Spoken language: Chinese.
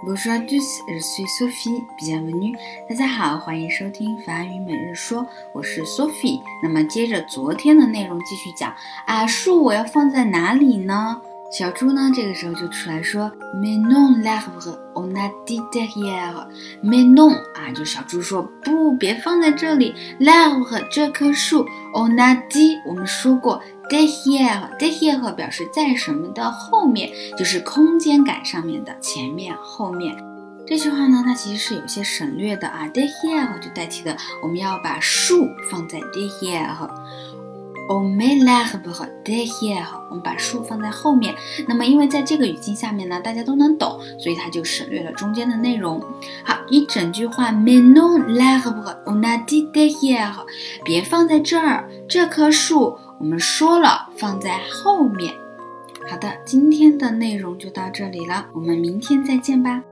Bonjour à tous, je suis Sophie. Bienvenue. 大家好，欢迎收听法语每日说，我是 Sophie。那么接着昨天的内容继续讲啊，树我要放在哪里呢？小猪呢这个时候就出来说，Mais non l'arbre, on a dit derrière. Mais non 啊，就小猪说不，别放在这里。L'arbre 这棵树，on a dit 我们说过。De here, de here 表示在什么的后面，就是空间感上面的前面、后面。这句话呢，它其实是有些省略的啊。De here 就代替的，我们要把树放在 de here。On met l'arbre de he 我们把树放在后面。那么，因为在这个语境下面呢，大家都能懂，所以它就省略了中间的内容。好，一整句话，Mais non l'arbre, on a dit de he 别放在这儿，这棵树。我们说了放在后面。好的，今天的内容就到这里了，我们明天再见吧。